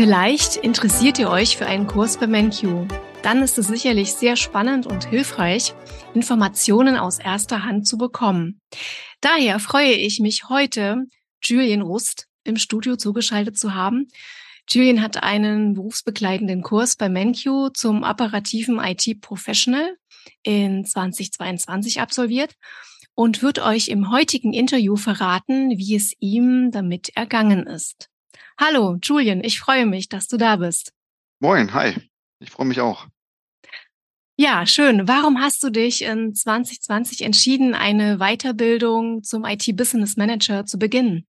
Vielleicht interessiert ihr euch für einen Kurs bei MenQ. Dann ist es sicherlich sehr spannend und hilfreich, Informationen aus erster Hand zu bekommen. Daher freue ich mich heute, Julian Rust im Studio zugeschaltet zu haben. Julian hat einen berufsbegleitenden Kurs bei MenQ zum operativen IT-Professional in 2022 absolviert und wird euch im heutigen Interview verraten, wie es ihm damit ergangen ist. Hallo, Julian, ich freue mich, dass du da bist. Moin, hi. Ich freue mich auch. Ja, schön. Warum hast du dich in 2020 entschieden, eine Weiterbildung zum IT-Business Manager zu beginnen?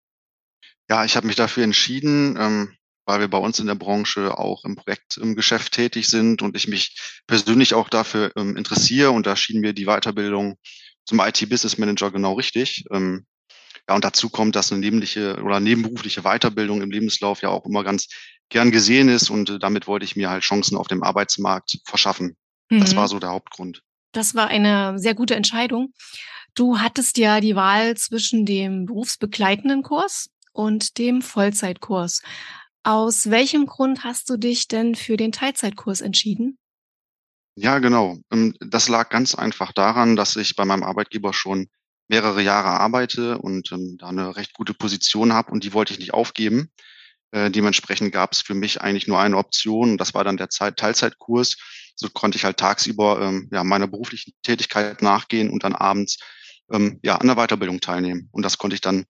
Ja, ich habe mich dafür entschieden, ähm, weil wir bei uns in der Branche auch im Projektgeschäft tätig sind und ich mich persönlich auch dafür ähm, interessiere. Und da schien mir die Weiterbildung zum IT-Business Manager genau richtig. Ähm, ja, und dazu kommt, dass eine nebenliche oder nebenberufliche Weiterbildung im Lebenslauf ja auch immer ganz gern gesehen ist und äh, damit wollte ich mir halt Chancen auf dem Arbeitsmarkt verschaffen. Mhm. Das war so der Hauptgrund. Das war eine sehr gute Entscheidung. Du hattest ja die Wahl zwischen dem berufsbegleitenden Kurs und dem Vollzeitkurs. Aus welchem Grund hast du dich denn für den Teilzeitkurs entschieden? Ja, genau. Ähm, das lag ganz einfach daran, dass ich bei meinem Arbeitgeber schon mehrere Jahre arbeite und ähm, da eine recht gute Position habe und die wollte ich nicht aufgeben. Äh, dementsprechend gab es für mich eigentlich nur eine Option und das war dann der Zeit Teilzeitkurs. So konnte ich halt tagsüber ähm, ja, meiner beruflichen Tätigkeit nachgehen und dann abends ähm, ja, an der Weiterbildung teilnehmen. Und das konnte ich dann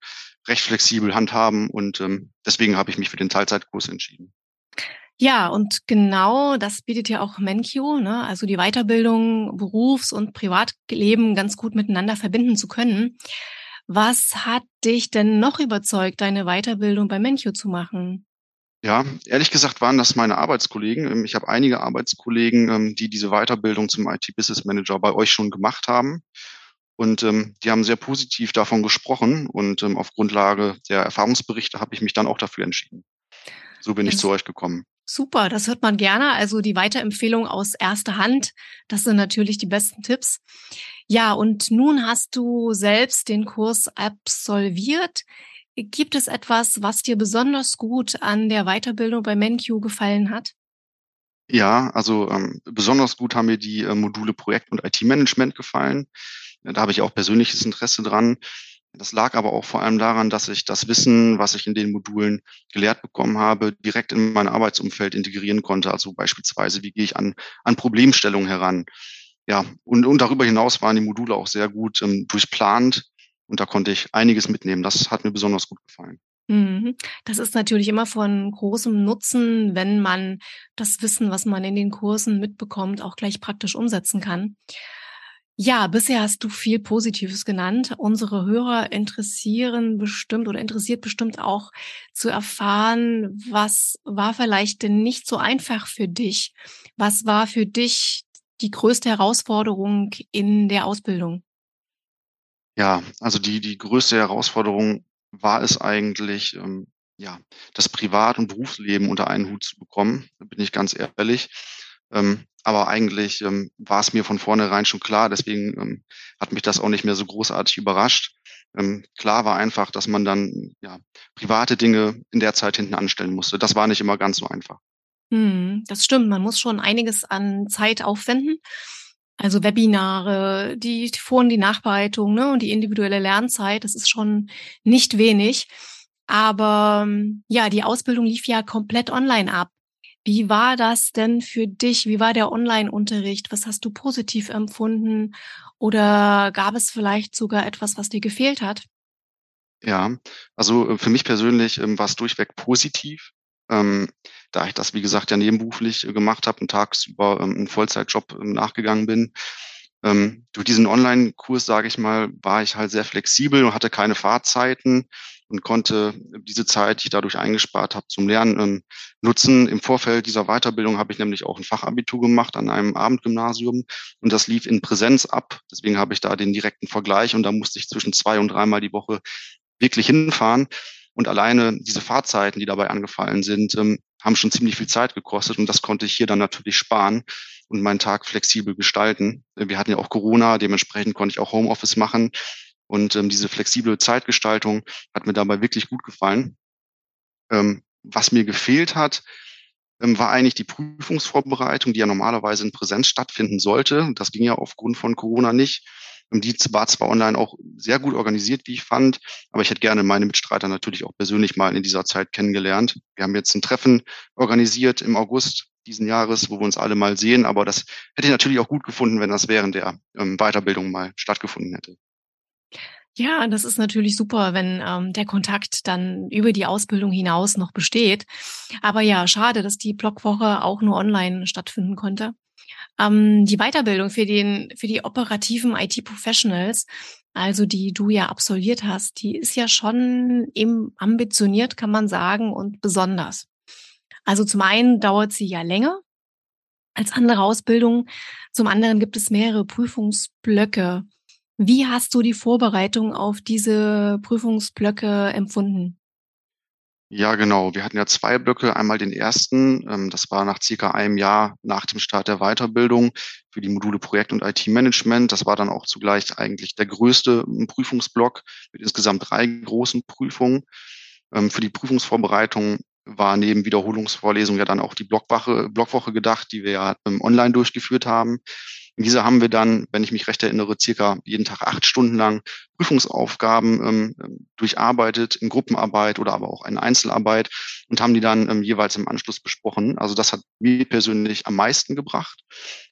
recht flexibel handhaben und ähm, deswegen habe ich mich für den Teilzeitkurs entschieden. Ja, und genau das bietet ja auch Menkyo, ne? also die Weiterbildung, Berufs- und Privatleben ganz gut miteinander verbinden zu können. Was hat dich denn noch überzeugt, deine Weiterbildung bei Menkyo zu machen? Ja, ehrlich gesagt waren das meine Arbeitskollegen. Ähm, ich habe einige Arbeitskollegen, ähm, die diese Weiterbildung zum IT-Business Manager bei euch schon gemacht haben. Und ähm, die haben sehr positiv davon gesprochen. Und ähm, auf Grundlage der Erfahrungsberichte habe ich mich dann auch dafür entschieden. So bin das ich zu euch gekommen. Super, das hört man gerne. Also die Weiterempfehlung aus erster Hand, das sind natürlich die besten Tipps. Ja, und nun hast du selbst den Kurs absolviert. Gibt es etwas, was dir besonders gut an der Weiterbildung bei MenQ gefallen hat? Ja, also ähm, besonders gut haben mir die äh, Module Projekt- und IT-Management gefallen. Da habe ich auch persönliches Interesse dran. Das lag aber auch vor allem daran, dass ich das Wissen, was ich in den Modulen gelehrt bekommen habe, direkt in mein Arbeitsumfeld integrieren konnte. Also beispielsweise, wie gehe ich an, an Problemstellungen heran? Ja, und, und darüber hinaus waren die Module auch sehr gut ähm, durchplant und da konnte ich einiges mitnehmen. Das hat mir besonders gut gefallen. Mhm. Das ist natürlich immer von großem Nutzen, wenn man das Wissen, was man in den Kursen mitbekommt, auch gleich praktisch umsetzen kann. Ja, bisher hast du viel Positives genannt. Unsere Hörer interessieren bestimmt oder interessiert bestimmt auch zu erfahren, was war vielleicht denn nicht so einfach für dich? Was war für dich die größte Herausforderung in der Ausbildung? Ja, also die, die größte Herausforderung war es eigentlich, ähm, ja, das Privat- und Berufsleben unter einen Hut zu bekommen, da bin ich ganz ehrlich. Ähm, aber eigentlich ähm, war es mir von vornherein schon klar, deswegen ähm, hat mich das auch nicht mehr so großartig überrascht. Ähm, klar war einfach, dass man dann ja, private Dinge in der Zeit hinten anstellen musste. Das war nicht immer ganz so einfach. Hm, das stimmt, man muss schon einiges an Zeit aufwenden. Also Webinare, die Vor- und die Nachbereitung ne, und die individuelle Lernzeit, das ist schon nicht wenig. Aber ja, die Ausbildung lief ja komplett online ab. Wie war das denn für dich? Wie war der Online-Unterricht? Was hast du positiv empfunden? Oder gab es vielleicht sogar etwas, was dir gefehlt hat? Ja, also äh, für mich persönlich ähm, war es durchweg positiv, ähm, da ich das, wie gesagt, ja nebenberuflich äh, gemacht habe und tagsüber ähm, einen Vollzeitjob ähm, nachgegangen bin. Ähm, durch diesen Online-Kurs, sage ich mal, war ich halt sehr flexibel und hatte keine Fahrzeiten und konnte diese Zeit, die ich dadurch eingespart habe, zum Lernen ähm, nutzen. Im Vorfeld dieser Weiterbildung habe ich nämlich auch ein Fachabitur gemacht an einem Abendgymnasium und das lief in Präsenz ab. Deswegen habe ich da den direkten Vergleich und da musste ich zwischen zwei und dreimal die Woche wirklich hinfahren. Und alleine diese Fahrzeiten, die dabei angefallen sind, ähm, haben schon ziemlich viel Zeit gekostet und das konnte ich hier dann natürlich sparen und meinen Tag flexibel gestalten. Wir hatten ja auch Corona, dementsprechend konnte ich auch Homeoffice machen und ähm, diese flexible Zeitgestaltung hat mir dabei wirklich gut gefallen. Ähm, was mir gefehlt hat, ähm, war eigentlich die Prüfungsvorbereitung, die ja normalerweise in Präsenz stattfinden sollte. Das ging ja aufgrund von Corona nicht. Ähm, die war zwar online auch sehr gut organisiert, wie ich fand, aber ich hätte gerne meine Mitstreiter natürlich auch persönlich mal in dieser Zeit kennengelernt. Wir haben jetzt ein Treffen organisiert im August diesen Jahres, wo wir uns alle mal sehen, aber das hätte ich natürlich auch gut gefunden, wenn das während der ähm, Weiterbildung mal stattgefunden hätte. Ja, das ist natürlich super, wenn ähm, der Kontakt dann über die Ausbildung hinaus noch besteht. Aber ja, schade, dass die Blogwoche auch nur online stattfinden konnte. Ähm, die Weiterbildung für den für die operativen IT-Professionals, also die du ja absolviert hast, die ist ja schon eben ambitioniert, kann man sagen, und besonders. Also zum einen dauert sie ja länger als andere Ausbildungen, zum anderen gibt es mehrere Prüfungsblöcke. Wie hast du die Vorbereitung auf diese Prüfungsblöcke empfunden? Ja, genau. Wir hatten ja zwei Blöcke. Einmal den ersten, ähm, das war nach circa einem Jahr nach dem Start der Weiterbildung für die Module Projekt und IT-Management. Das war dann auch zugleich eigentlich der größte ähm, Prüfungsblock mit insgesamt drei großen Prüfungen. Ähm, für die Prüfungsvorbereitung war neben Wiederholungsvorlesungen ja dann auch die Blockwoche, Blockwoche gedacht, die wir ja online durchgeführt haben. In dieser haben wir dann, wenn ich mich recht erinnere, circa jeden Tag acht Stunden lang Prüfungsaufgaben ähm, durcharbeitet in Gruppenarbeit oder aber auch in Einzelarbeit und haben die dann ähm, jeweils im Anschluss besprochen. Also das hat mir persönlich am meisten gebracht.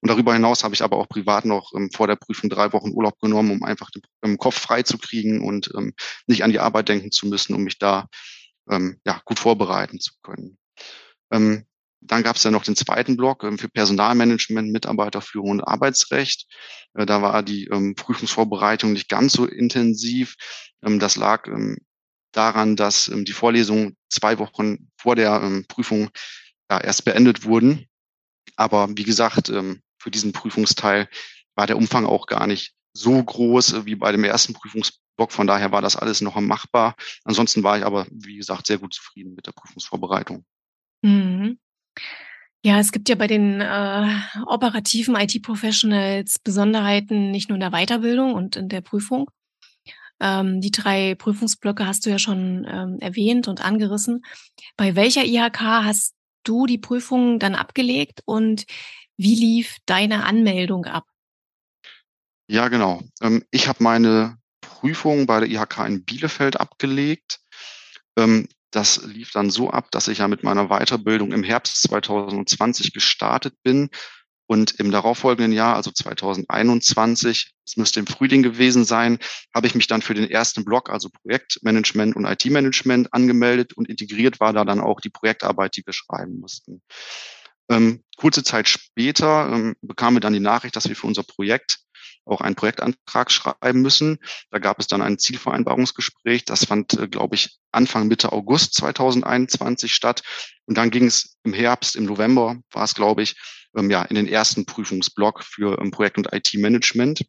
Und darüber hinaus habe ich aber auch privat noch ähm, vor der Prüfung drei Wochen Urlaub genommen, um einfach den ähm, Kopf frei zu kriegen und ähm, nicht an die Arbeit denken zu müssen, um mich da ähm, ja, gut vorbereiten zu können. Dann gab es ja noch den zweiten Block ähm, für Personalmanagement, Mitarbeiterführung und Arbeitsrecht. Äh, da war die ähm, Prüfungsvorbereitung nicht ganz so intensiv. Ähm, das lag daran, dass die Vorlesungen zwei Wochen vor der Prüfung erst beendet wurden. Aber wie gesagt, für diesen Prüfungsteil war der Umfang auch gar nicht so groß äh, wie bei dem ersten Prüfungsblock. Von daher war das alles noch machbar. Ansonsten war ich aber, wie gesagt, sehr gut zufrieden mit der Prüfungsvorbereitung. Mhm. Ja, es gibt ja bei den äh, operativen IT-Professionals Besonderheiten nicht nur in der Weiterbildung und in der Prüfung. Ähm, die drei Prüfungsblöcke hast du ja schon ähm, erwähnt und angerissen. Bei welcher IHK hast du die Prüfung dann abgelegt und wie lief deine Anmeldung ab? Ja, genau. Ähm, ich habe meine Prüfung bei der IHK in Bielefeld abgelegt. Das lief dann so ab, dass ich ja mit meiner Weiterbildung im Herbst 2020 gestartet bin und im darauffolgenden Jahr, also 2021, es müsste im Frühling gewesen sein, habe ich mich dann für den ersten Block, also Projektmanagement und IT-Management angemeldet und integriert war da dann auch die Projektarbeit, die wir schreiben mussten. Ähm, kurze Zeit später ähm, bekamen wir dann die Nachricht, dass wir für unser Projekt auch einen Projektantrag schreiben müssen. Da gab es dann ein Zielvereinbarungsgespräch. Das fand, äh, glaube ich, Anfang Mitte August 2021 statt. Und dann ging es im Herbst, im November war es, glaube ich, ähm, ja, in den ersten Prüfungsblock für ähm, Projekt- und IT-Management.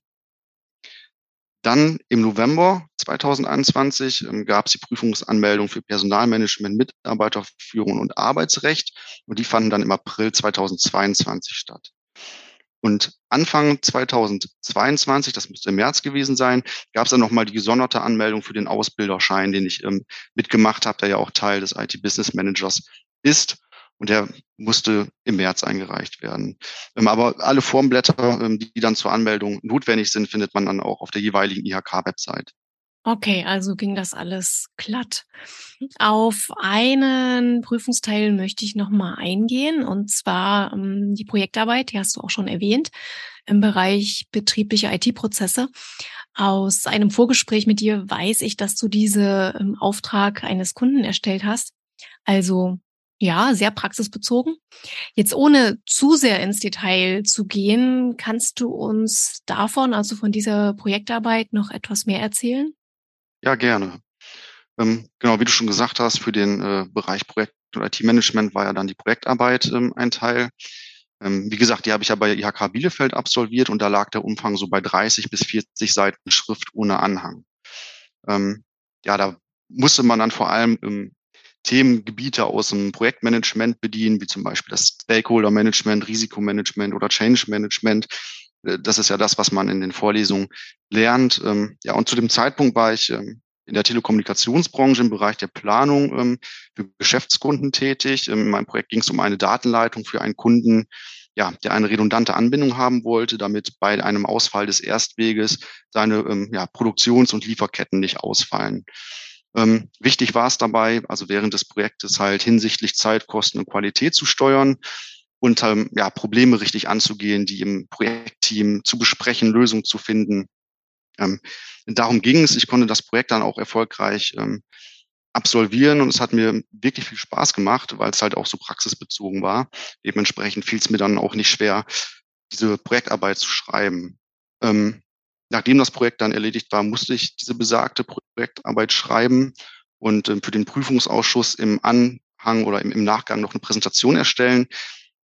Dann im November 2021 ähm, gab es die Prüfungsanmeldung für Personalmanagement, Mitarbeiterführung und Arbeitsrecht. Und die fanden dann im April 2022 statt. Und Anfang 2022, das müsste im März gewesen sein, gab es dann nochmal die gesonderte Anmeldung für den Ausbilderschein, den ich ähm, mitgemacht habe, der ja auch Teil des IT-Business Managers ist. Und der musste im März eingereicht werden. Ähm, aber alle Formblätter, ähm, die dann zur Anmeldung notwendig sind, findet man dann auch auf der jeweiligen IHK-Website. Okay, also ging das alles glatt. Auf einen Prüfungsteil möchte ich noch mal eingehen und zwar ähm, die Projektarbeit, die hast du auch schon erwähnt, im Bereich betriebliche IT-Prozesse. Aus einem Vorgespräch mit dir weiß ich, dass du diese im Auftrag eines Kunden erstellt hast. Also ja, sehr praxisbezogen. Jetzt ohne zu sehr ins Detail zu gehen, kannst du uns davon, also von dieser Projektarbeit, noch etwas mehr erzählen? Ja, gerne. Ähm, genau, wie du schon gesagt hast, für den äh, Bereich Projekt- und IT-Management war ja dann die Projektarbeit ähm, ein Teil. Ähm, wie gesagt, die habe ich ja bei IHK Bielefeld absolviert und da lag der Umfang so bei 30 bis 40 Seiten Schrift ohne Anhang. Ähm, ja, da musste man dann vor allem ähm, Themengebiete aus dem Projektmanagement bedienen, wie zum Beispiel das Stakeholder-Management, Risikomanagement oder Change-Management. Äh, das ist ja das, was man in den Vorlesungen lernt. Ähm, ja, und zu dem Zeitpunkt war ich ähm, in der Telekommunikationsbranche im Bereich der Planung ähm, für Geschäftskunden tätig. In meinem Projekt ging es um eine Datenleitung für einen Kunden, ja, der eine redundante Anbindung haben wollte, damit bei einem Ausfall des Erstweges seine ja, Produktions- und Lieferketten nicht ausfallen. Ähm, wichtig war es dabei, also während des Projektes halt hinsichtlich Zeit, Kosten und Qualität zu steuern und ähm, ja, Probleme richtig anzugehen, die im Projektteam zu besprechen, Lösungen zu finden. Ähm, darum ging es. Ich konnte das Projekt dann auch erfolgreich ähm, absolvieren und es hat mir wirklich viel Spaß gemacht, weil es halt auch so praxisbezogen war. Dementsprechend fiel es mir dann auch nicht schwer, diese Projektarbeit zu schreiben. Ähm, nachdem das Projekt dann erledigt war, musste ich diese besagte Projektarbeit schreiben und äh, für den Prüfungsausschuss im Anhang oder im, im Nachgang noch eine Präsentation erstellen,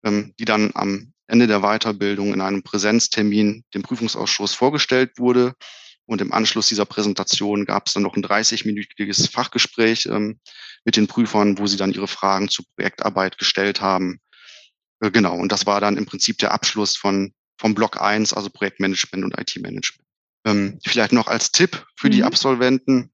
ähm, die dann am Ende der Weiterbildung in einem Präsenztermin dem Prüfungsausschuss vorgestellt wurde. Und im Anschluss dieser Präsentation gab es dann noch ein 30-minütiges Fachgespräch ähm, mit den Prüfern, wo sie dann ihre Fragen zur Projektarbeit gestellt haben. Äh, genau, und das war dann im Prinzip der Abschluss von vom Block 1, also Projektmanagement und IT-Management. Ähm, vielleicht noch als Tipp für mhm. die Absolventen,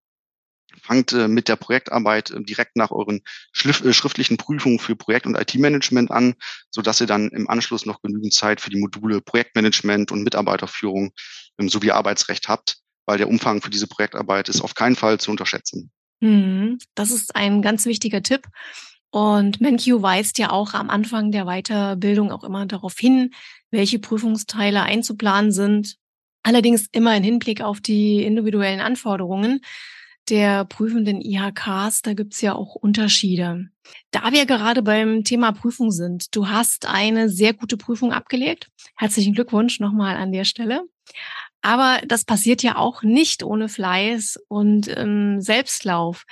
fangt äh, mit der Projektarbeit äh, direkt nach euren Schliff, äh, schriftlichen Prüfungen für Projekt- und IT-Management an, so dass ihr dann im Anschluss noch genügend Zeit für die Module Projektmanagement und Mitarbeiterführung ähm, sowie Arbeitsrecht habt, weil der Umfang für diese Projektarbeit ist auf keinen Fall zu unterschätzen. Mhm. Das ist ein ganz wichtiger Tipp. Und MenQ weist ja auch am Anfang der Weiterbildung auch immer darauf hin, welche Prüfungsteile einzuplanen sind, Allerdings immer in Hinblick auf die individuellen Anforderungen der prüfenden IHKs, da gibt's ja auch Unterschiede. Da wir gerade beim Thema Prüfung sind, du hast eine sehr gute Prüfung abgelegt. Herzlichen Glückwunsch nochmal an der Stelle. Aber das passiert ja auch nicht ohne Fleiß und ähm, Selbstlauf.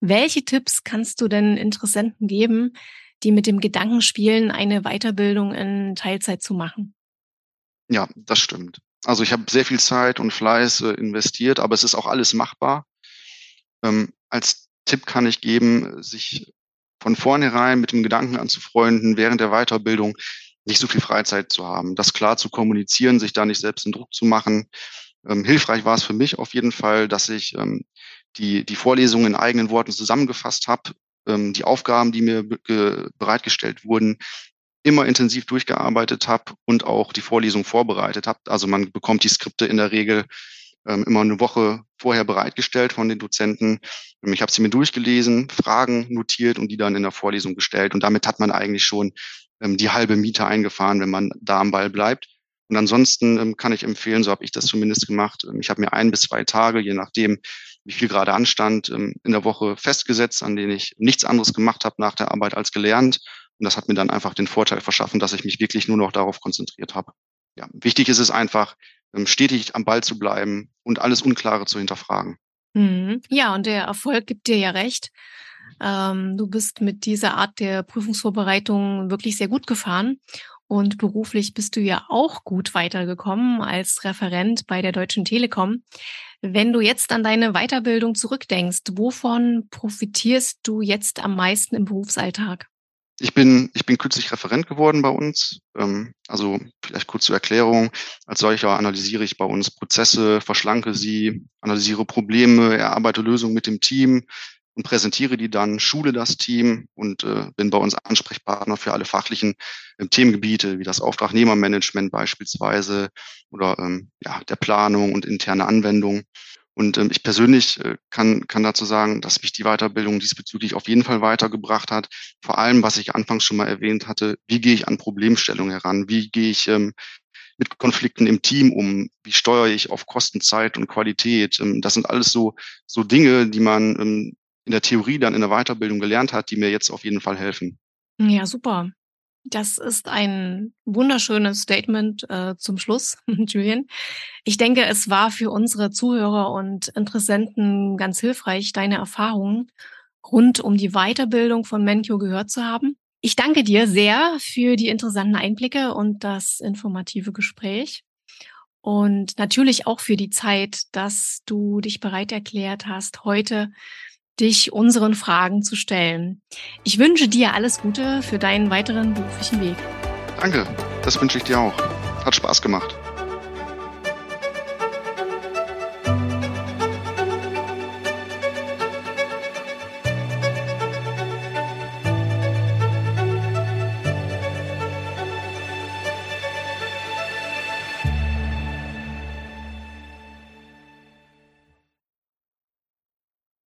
Welche Tipps kannst du denn Interessenten geben, die mit dem Gedanken spielen, eine Weiterbildung in Teilzeit zu machen? Ja, das stimmt. Also ich habe sehr viel Zeit und Fleiß äh, investiert, aber es ist auch alles machbar. Ähm, als Tipp kann ich geben, sich von vornherein mit dem Gedanken anzufreunden, während der Weiterbildung nicht so viel Freizeit zu haben, das klar zu kommunizieren, sich da nicht selbst den Druck zu machen. Ähm, hilfreich war es für mich auf jeden Fall, dass ich ähm, die, die Vorlesungen in eigenen Worten zusammengefasst habe, ähm, die Aufgaben, die mir bereitgestellt wurden, immer intensiv durchgearbeitet habe und auch die Vorlesung vorbereitet habe. Also man bekommt die Skripte in der Regel ähm, immer eine Woche vorher bereitgestellt von den Dozenten. Ich habe sie mir durchgelesen, Fragen notiert und die dann in der Vorlesung gestellt. Und damit hat man eigentlich schon ähm, die halbe Miete eingefahren, wenn man da am Ball bleibt. Und ansonsten ähm, kann ich empfehlen, so habe ich das zumindest gemacht. Ähm, ich habe mir ein bis zwei Tage, je nachdem, wie viel gerade anstand, ähm, in der Woche festgesetzt, an denen ich nichts anderes gemacht habe nach der Arbeit als gelernt und das hat mir dann einfach den Vorteil verschaffen, dass ich mich wirklich nur noch darauf konzentriert habe. Ja, wichtig ist es einfach, ähm, stetig am Ball zu bleiben und alles Unklare zu hinterfragen. Mhm. Ja, und der Erfolg gibt dir ja recht. Ähm, du bist mit dieser Art der Prüfungsvorbereitung wirklich sehr gut gefahren. Und beruflich bist du ja auch gut weitergekommen als Referent bei der Deutschen Telekom. Wenn du jetzt an deine Weiterbildung zurückdenkst, wovon profitierst du jetzt am meisten im Berufsalltag? Ich bin, ich bin kürzlich Referent geworden bei uns. Ähm, also vielleicht kurz zur Erklärung. Als solcher analysiere ich bei uns Prozesse, verschlanke sie, analysiere Probleme, erarbeite Lösungen mit dem Team und präsentiere die dann, schule das Team und äh, bin bei uns Ansprechpartner für alle fachlichen äh, Themengebiete, wie das Auftragnehmermanagement beispielsweise oder ähm, ja, der Planung und interne Anwendung. Und ähm, ich persönlich äh, kann, kann dazu sagen, dass mich die Weiterbildung diesbezüglich auf jeden Fall weitergebracht hat. Vor allem, was ich anfangs schon mal erwähnt hatte, wie gehe ich an Problemstellungen heran? Wie gehe ich ähm, mit Konflikten im Team um? Wie steuere ich auf Kosten, Zeit und Qualität? Ähm, das sind alles so, so Dinge, die man ähm, in der Theorie dann in der Weiterbildung gelernt hat, die mir jetzt auf jeden Fall helfen. Ja, super. Das ist ein wunderschönes Statement äh, zum Schluss, Julian. Ich denke, es war für unsere Zuhörer und Interessenten ganz hilfreich, deine Erfahrungen rund um die Weiterbildung von Menkyo gehört zu haben. Ich danke dir sehr für die interessanten Einblicke und das informative Gespräch. Und natürlich auch für die Zeit, dass du dich bereit erklärt hast, heute dich unseren Fragen zu stellen. Ich wünsche dir alles Gute für deinen weiteren beruflichen Weg. Danke, das wünsche ich dir auch. Hat Spaß gemacht.